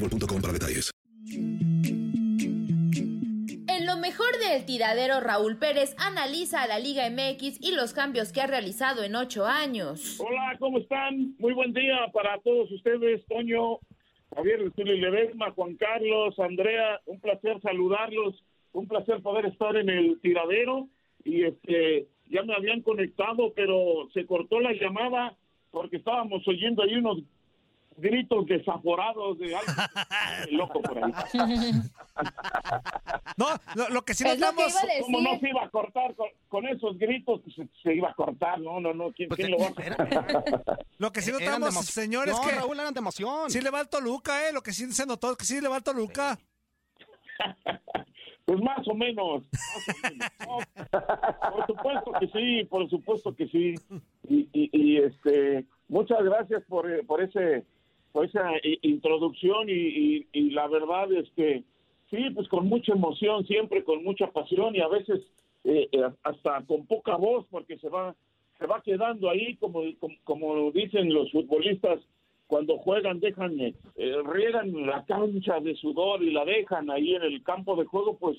boostmobile.com para detalles. En lo mejor del tiradero, Raúl Pérez analiza a la Liga MX y los cambios que ha realizado en ocho años. Hola, ¿cómo están? Muy buen día para todos ustedes, Toño, Javier Ledesma, Juan Carlos, Andrea, un placer saludarlos, un placer poder estar en el tiradero y este ya me habían conectado, pero se cortó la llamada porque estábamos oyendo ahí unos gritos desaforados de algo loco por ahí. No, lo, lo que sí Es notamos... que. ¿Cómo no se iba a cortar con, con esos gritos? Pues, se, se iba a cortar, no, no, no. ¿Quién, quién lo va a Lo que sí notamos, señores, no, que Raúl, eran de emoción. sí le va al Toluca, ¿eh? Lo que sí se notó, que sí le va al Toluca. Pues más o menos. más o menos. No, por supuesto que sí, por supuesto que sí. Y, y, y, este, muchas gracias por, eh, por ese esa i- introducción y, y, la verdad es que sí, pues con mucha emoción, siempre con mucha pasión y a veces eh, eh, hasta con poca voz porque se va se va quedando ahí como como, dicen los futbolistas cuando juegan dejan eh, eh, riegan la cancha de sudor y la dejan ahí en el campo de juego pues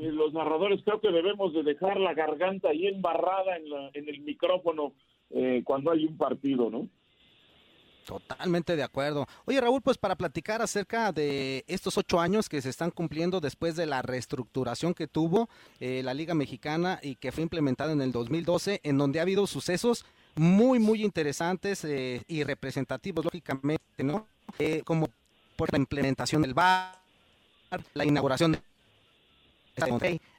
eh, los narradores creo que debemos de dejar la garganta ahí embarrada en, la, en el micrófono eh, cuando hay un partido no Totalmente de acuerdo. Oye, Raúl, pues para platicar acerca de estos ocho años que se están cumpliendo después de la reestructuración que tuvo eh, la Liga Mexicana y que fue implementada en el 2012, en donde ha habido sucesos muy, muy interesantes eh, y representativos, lógicamente, ¿no? Eh, como por la implementación del VAR, la inauguración de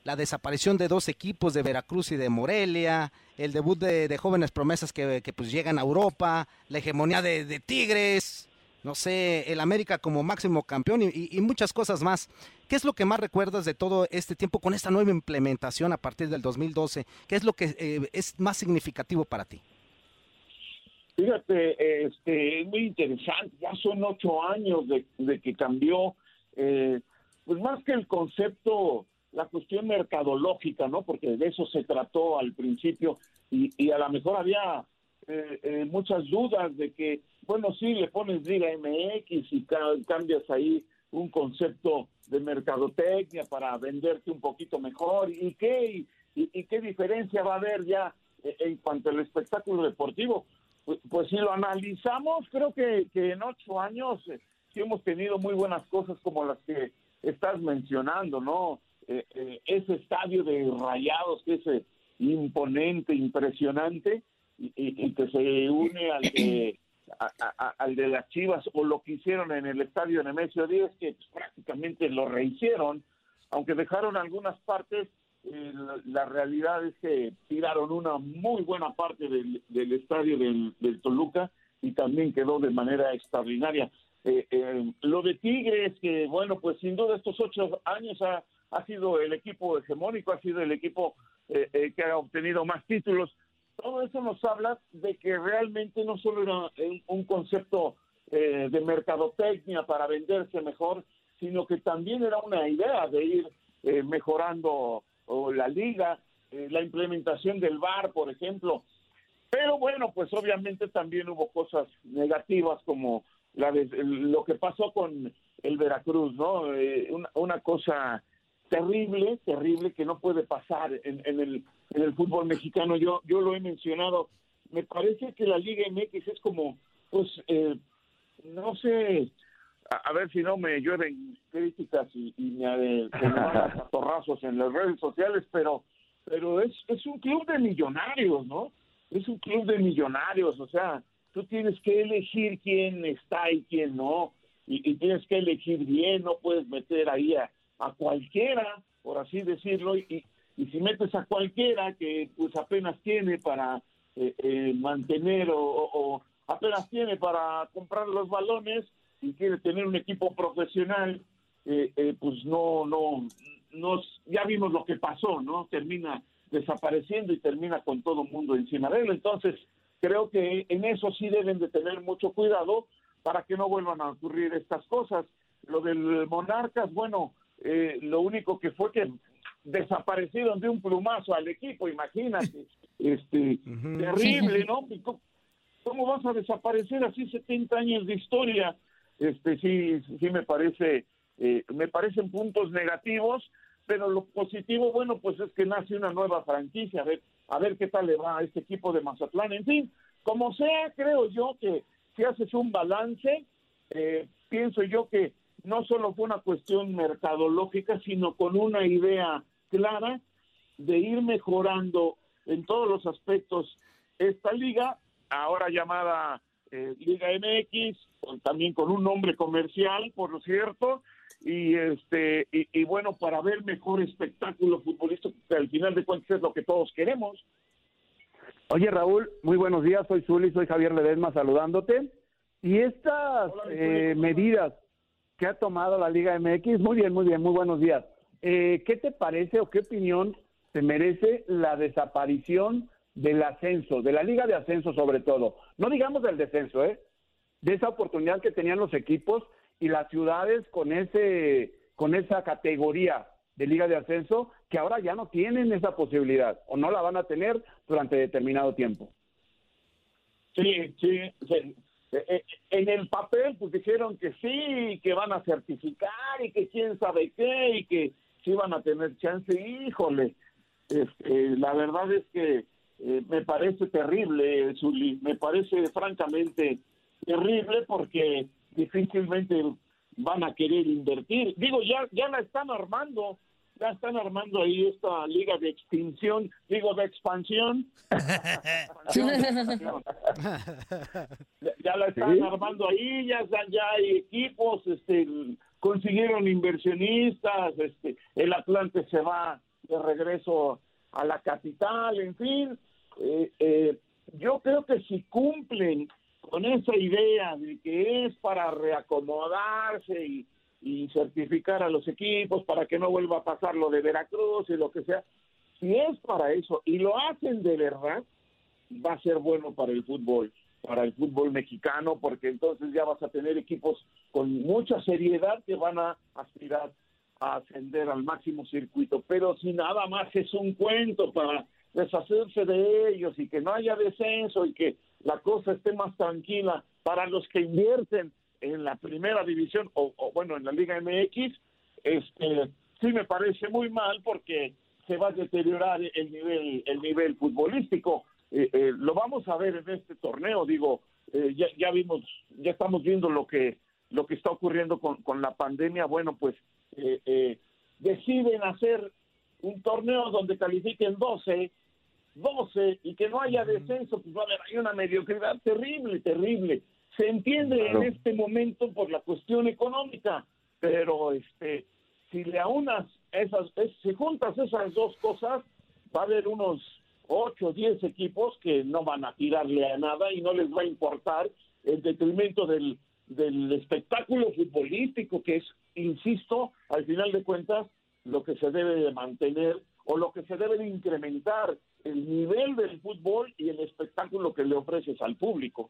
la desaparición de dos equipos de Veracruz y de Morelia, el debut de, jóvenes promesas que, pues llegan a Europa, la hegemonía de, Tigres, no sé, el América como máximo campeón y, muchas cosas más. ¿Qué es lo que más recuerdas de todo este tiempo con esta nueva implementación a partir del 2012? ¿Qué es lo que eh, es más significativo para ti? Fíjate, este, es muy interesante, ya son ocho años de, de que cambió, eh, pues más que el concepto, la cuestión mercadológica, ¿no? Porque de eso se trató al principio y, y a lo mejor había eh, eh, muchas dudas de que, bueno, sí, le pones Liga MX y ca- cambias ahí un concepto de mercadotecnia para venderte un poquito mejor y qué, y qué diferencia va a haber ya eh, en cuanto al espectáculo deportivo. Pues, pues si lo analizamos, creo que, que en ocho años eh, sí hemos tenido muy buenas cosas como las que estás mencionando, ¿no? Eh, eh, ese estadio de rayados que es imponente, impresionante, y, que se une al de, al de las Chivas, o lo que hicieron en el estadio Nemesio 10, que prácticamente lo rehicieron, aunque dejaron algunas partes, eh, la, la realidad es que tiraron una muy buena parte del, del estadio del, del Toluca y también quedó de manera extraordinaria. Eh, eh, lo de Tigres, que bueno, pues sin duda estos ocho años ha, ha sido el equipo hegemónico, ha sido el equipo eh, eh, que ha obtenido más títulos. Todo eso nos habla de que realmente no solo era un, concepto eh, de mercadotecnia para venderse mejor, sino que también era una idea de ir eh, mejorando la liga, eh, la implementación del VAR, por ejemplo. Pero bueno, pues obviamente también hubo cosas negativas como la de, lo que pasó con el Veracruz, ¿no? Eh, una, una cosa terrible, terrible que no puede pasar en, en, el, en el fútbol mexicano. Yo, yo lo he mencionado. Me parece que la Liga MX es como, pues, eh, no sé, a, a, ver si no me llueven críticas y, y me, eh, me van a torrazos en las redes sociales, pero, pero es, es un club de millonarios, ¿no? Es un club de millonarios, o sea, tú tienes que elegir quién está y quién no, y, y tienes que elegir bien, no puedes meter ahí a, a cualquiera, por así decirlo, y, si metes a cualquiera que pues apenas tiene para eh, eh, mantener o, apenas tiene para comprar los balones y quiere tener un equipo profesional, eh, eh, pues no, no, nos, ya vimos lo que pasó, ¿no? Termina desapareciendo y termina con todo el mundo encima de él. Entonces, creo que en eso sí deben de tener mucho cuidado para que no vuelvan a ocurrir estas cosas. Lo del Monarcas, bueno, eh, lo único que fue que desaparecieron de un plumazo al equipo, imagínate, este, uh -huh. terrible, ¿no? ¿Cómo, ¿Cómo vas a desaparecer así 70 años de historia? Este, sí, sí me parece, eh, me parecen puntos negativos, pero lo positivo, bueno, pues es que nace una nueva franquicia, a ver, a ver qué tal le va a este equipo de Mazatlán. En fin, como sea, creo yo que si haces un balance, eh, pienso yo que no solo fue una cuestión mercadológica, sino con una idea clara de ir mejorando en todos los aspectos esta liga, ahora llamada eh, Liga MX, también con un nombre comercial, por cierto, y este y, y, bueno, para ver mejor espectáculo futbolístico, que al final de cuentas es lo que todos queremos. Oye Raúl, muy buenos días, soy Zuli, soy Javier Ledesma saludándote. Y estas Hola, eh, medidas que ha tomado la Liga MX, muy bien, muy bien, muy buenos días. Eh, ¿Qué te parece o qué opinión te merece la desaparición del ascenso, de la Liga de Ascenso sobre todo? No digamos del descenso, ¿eh? De esa oportunidad que tenían los equipos y las ciudades con ese con esa categoría de liga de ascenso que ahora ya no tienen esa posibilidad o no la van a tener durante determinado tiempo. Sí, sí, sí. En el papel pues dijeron que sí, que van a certificar y que quién sabe qué y que sí van a tener chance. Híjole, este, la verdad es que eh, me parece terrible, me parece francamente terrible porque difícilmente van a querer invertir. Digo, ya, ya la están armando, ya están armando ahí esta liga de extinción, digo, de expansión. ya, ya, la están ¿Sí? armando ahí, ya, ya hay equipos, este, consiguieron inversionistas, este, el Atlante se va de regreso a la capital, en fin. Eh, eh, yo creo que si cumplen con esa idea de que es para reacomodarse y, y, certificar a los equipos para que no vuelva a pasar lo de Veracruz y lo que sea, si es para eso y lo hacen de verdad, va a ser bueno para el fútbol, para el fútbol mexicano, porque entonces ya vas a tener equipos con mucha seriedad que van a aspirar a ascender al máximo circuito, pero si nada más es un cuento para deshacerse de ellos y que no haya descenso y que la cosa esté más tranquila para los que invierten en la primera división o, o, bueno en la Liga MX este sí me parece muy mal porque se va a deteriorar el nivel el nivel futbolístico. Eh, eh, lo vamos a ver en este torneo digo eh, ya, ya vimos ya estamos viendo lo que lo que está ocurriendo con, con la pandemia. Bueno pues deciden hacer un torneo donde califiquen 12 12 y que no haya descenso, pues va a haber hay una mediocridad terrible, terrible. Se entiende claro. en este momento por la cuestión económica, pero este si le aunas esas, es, si juntas esas dos cosas, va a haber unos 8 o 10 equipos que no van a tirarle a nada y no les va a importar el detrimento del, del espectáculo futbolístico, que es, insisto, al final de cuentas, lo que se debe de mantener o lo que se debe de incrementar el nivel del fútbol y el espectáculo que le ofreces al público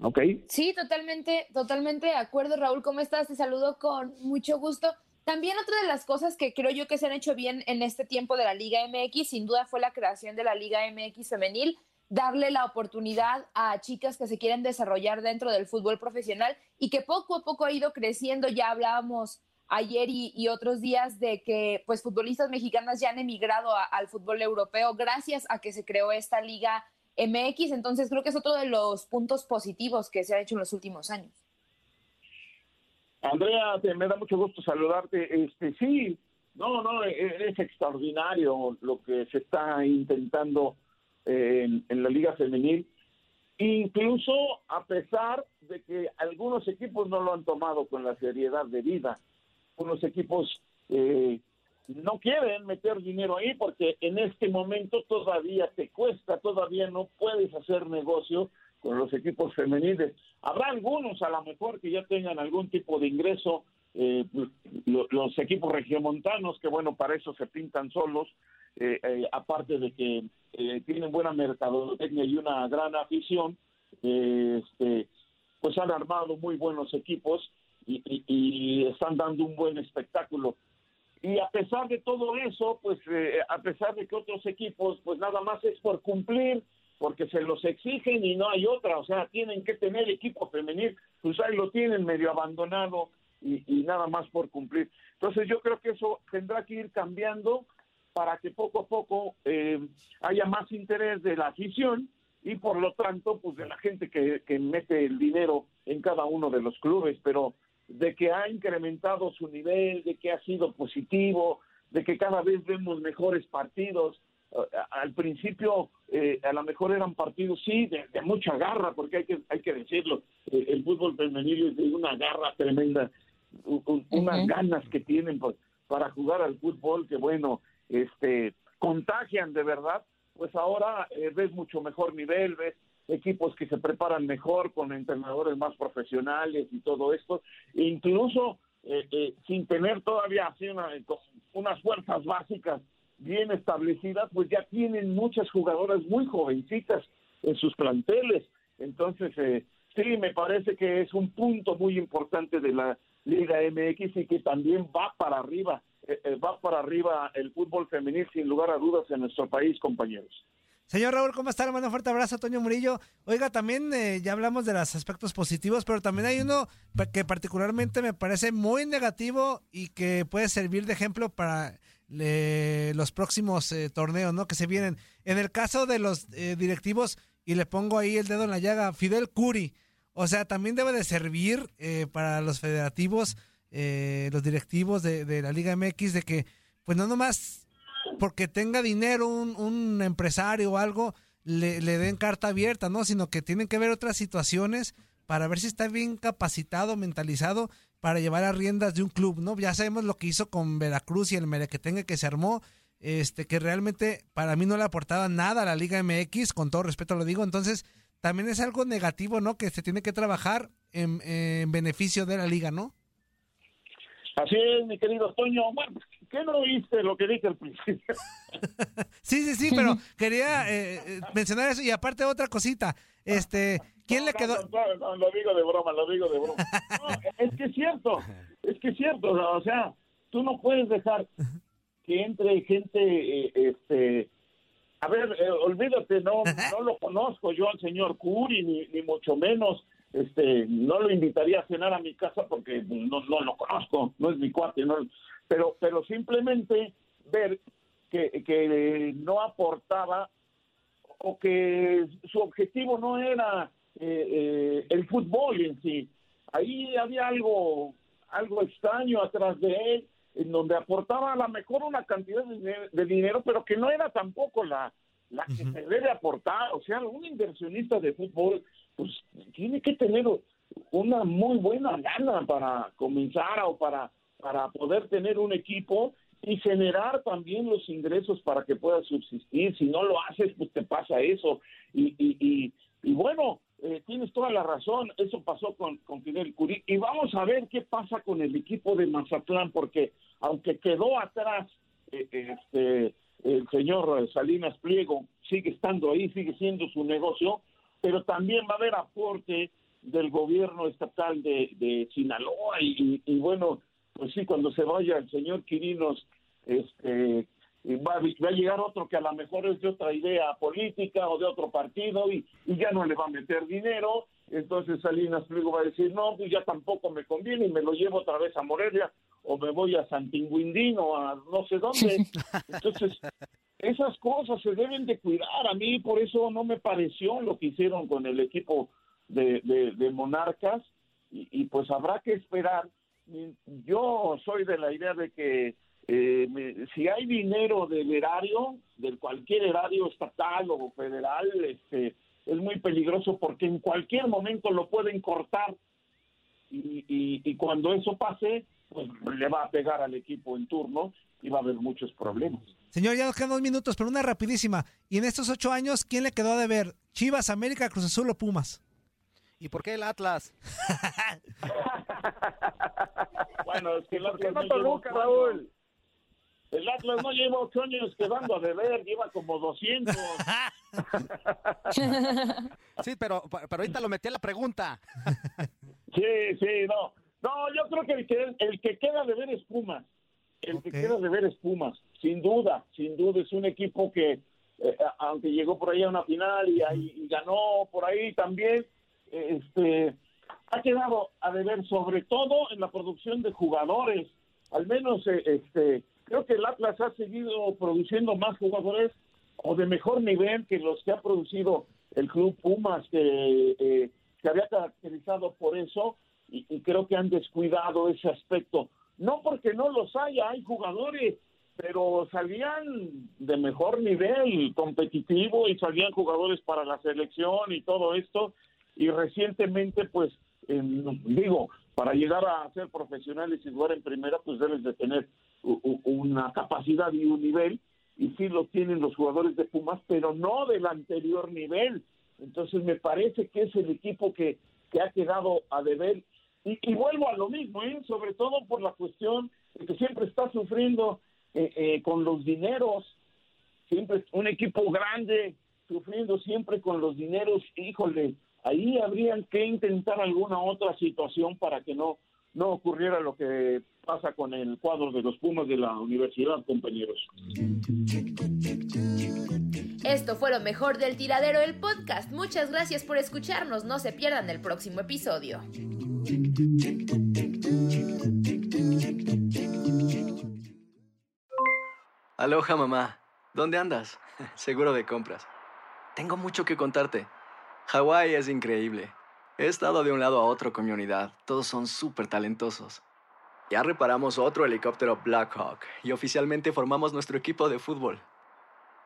Ok. Sí, totalmente, totalmente de acuerdo, Raúl. ¿Cómo estás? Te saludo con mucho gusto. También otra de las cosas que creo yo que se han hecho bien en este tiempo de la Liga MX, sin duda fue la creación de la Liga MX femenil, darle la oportunidad a chicas que se quieren desarrollar dentro del fútbol profesional y que poco a poco ha ido creciendo. Ya hablábamos ayer y, otros días de que pues futbolistas mexicanas ya han emigrado al fútbol europeo gracias a que se creó esta liga MX, entonces creo que es otro de los puntos positivos que se ha hecho en los últimos años. Andrea, me da mucho gusto saludarte. Este, sí, no, no, e, e, es extraordinario lo que se está intentando en, en, la Liga Femenil, incluso a pesar de que algunos equipos no lo han tomado con la seriedad de vida. Unos equipos eh, no quieren meter dinero ahí porque en este momento todavía te cuesta, todavía no puedes hacer negocio con los equipos femeniles. Habrá algunos a lo mejor que ya tengan algún tipo de ingreso, eh, los equipos regiomontanos, que bueno, para eso se pintan solos, eh, eh, aparte de que tienen buena mercadotecnia y una gran afición, este, pues han armado muy buenos equipos y están dando un buen espectáculo y a pesar de todo eso, pues eh, a pesar de que otros equipos, pues nada más es por cumplir, porque se los exigen y no hay otra, o sea, tienen que tener equipo femenil, pues ahí lo tienen medio abandonado y, nada más por cumplir. Entonces yo creo que eso tendrá que ir cambiando para que poco a poco eh, haya más interés de la afición y por lo tanto, pues de la gente que, que mete el dinero en cada uno de los clubes, pero de que ha incrementado su nivel, de que ha sido positivo, de que cada vez vemos mejores partidos. Eh, al principio eh, a lo mejor eran partidos, sí, de, mucha garra, porque hay que, hay que decirlo, eh, el fútbol femenino es de una garra tremenda, unas ganas que tienen para jugar al fútbol que bueno, este, contagian de verdad, pues ahora ves mucho mejor nivel, ves equipos que se preparan mejor con entrenadores más profesionales y todo esto, e incluso eh, eh, sin tener todavía así unas fuerzas básicas bien establecidas, pues ya tienen muchas jugadoras muy jovencitas en sus planteles. Entonces, eh, sí, me parece que es un punto muy importante de la Liga MX y que también va para arriba, va para arriba el fútbol femenil sin lugar a dudas en nuestro país, compañeros. Señor Raúl, ¿cómo está? Le mando un fuerte abrazo a Toño Murillo. Oiga, también eh, ya hablamos de los aspectos positivos, pero también hay uno que particularmente me parece muy negativo y que puede servir de ejemplo para los próximos eh, torneos, ¿no? Que se vienen. En el caso de los eh, directivos, y le pongo ahí el dedo en la llaga, Fidel Curi. O sea, también debe de servir para los federativos, los directivos de, de la Liga MX, de que, pues no nomás porque tenga dinero un, un empresario o algo, le, den carta abierta, ¿no? Sino que tienen que ver otras situaciones para ver si está bien capacitado, mentalizado para llevar a riendas de un club, ¿no? Ya sabemos lo que hizo con Veracruz y el Merequetengue que se armó, este, que realmente para mí no le aportaba nada a la Liga MX, con todo respeto lo digo, entonces también es algo negativo, ¿no? Que se tiene que trabajar en, en beneficio de la liga, ¿no? Así es, mi querido Toño. Bueno, ¿qué no oíste lo que dije al principio? sí, sí, sí, pero quería eh, eh, mencionar eso y aparte otra cosita. Este, ¿quién le quedó? No, lo digo de broma, lo digo de broma. es que es cierto, es que es cierto, o sea, tú no puedes dejar que entre gente, eh, este, a ver, olvídate, no, no lo conozco yo al señor Curi, ni, ni mucho menos, este, no lo invitaría a cenar a mi casa porque no, no lo conozco, no es mi cuate, no, pero, pero simplemente ver que, que no aportaba o que su objetivo no era eh, el fútbol en sí. Ahí había algo, algo extraño atrás de él, en donde aportaba a lo mejor una cantidad de, dinero, pero que no era tampoco la, la que se debe aportar. O sea, un inversionista de fútbol, pues tiene que tener una muy buena gana para comenzar o para, para poder tener un equipo y generar también los ingresos para que pueda subsistir. Si no lo haces, pues te pasa eso. Y, y, y, bueno, eh, tienes toda la razón, eso pasó con, con Fidel Curí. Y vamos a ver qué pasa con el equipo de Mazatlán, porque aunque quedó atrás eh, este, el señor Salinas Pliego, sigue estando ahí, sigue siendo su negocio, pero también va a haber aporte del gobierno estatal de, de Sinaloa y, y, bueno, pues sí, cuando se vaya el señor Quirinos, este, va, va, a llegar otro que a lo mejor es de otra idea política o de otro partido y, y ya no le va a meter dinero, entonces Salinas Pliego va a decir, no, pues ya tampoco me conviene y me lo llevo otra vez a Morelia o me voy a Santinguindín o a no sé dónde. Entonces, esas cosas se deben de cuidar. A mí por eso no me pareció lo que hicieron con el equipo de, de, Monarcas y, pues habrá que esperar. Yo soy de la idea de que eh, si hay dinero del erario, del cualquier erario estatal o federal, este, es muy peligroso porque en cualquier momento lo pueden cortar y cuando eso pase, pues le va a pegar al equipo en turno y va a haber muchos problemas. Señor, ya nos quedan dos minutos, pero una rapidísima. Y en estos ocho años, ¿quién le quedó de ver? ¿Chivas, América, Cruz Azul o Pumas? ¿Y por qué el Atlas? bueno, es que el Atlas no Toluca, Raúl? El Atlas no lleva ocho años quedando a deber, lleva como 200. sí, pero, pero ahorita lo metí a la pregunta. sí, sí, no. No, yo creo que el que, el que queda de ver es Pumas. El que queda de ver es Pumas, sin duda, sin duda. Es un equipo que, eh, aunque llegó por ahí a una final y, y ganó por ahí también, este, ha quedado a deber sobre todo en la producción de jugadores. Al menos, eh, este, creo que el Atlas ha seguido produciendo más jugadores o de mejor nivel que los que ha producido el club Pumas, que eh, se había caracterizado por eso y, creo que han descuidado ese aspecto. No porque no los haya, hay jugadores, pero salían de mejor nivel competitivo y salían jugadores para la selección y todo esto. Y recientemente, pues, digo, para llegar a ser profesionales y jugar en primera, pues debes de tener una capacidad y un nivel, y sí lo tienen los jugadores de Pumas, pero no del anterior nivel. Entonces me parece que es el equipo que, que ha quedado a deber y, vuelvo a lo mismo, ¿eh? sobre todo por la cuestión de que siempre está sufriendo eh, eh, con los dineros, siempre un equipo grande sufriendo siempre con los dineros, híjole, ahí habrían que intentar alguna otra situación para que no no ocurriera lo que pasa con el cuadro de los Pumas de la universidad, compañeros. Esto fue lo mejor del tiradero del podcast. Muchas gracias por escucharnos. No se pierdan el próximo episodio. Aloha mamá, ¿dónde andas? Seguro de compras. Tengo mucho que contarte. Hawái es increíble. He estado de un lado a otro con mi unidad. Todos son súper talentosos. Ya reparamos otro helicóptero Blackhawk y oficialmente formamos nuestro equipo de fútbol.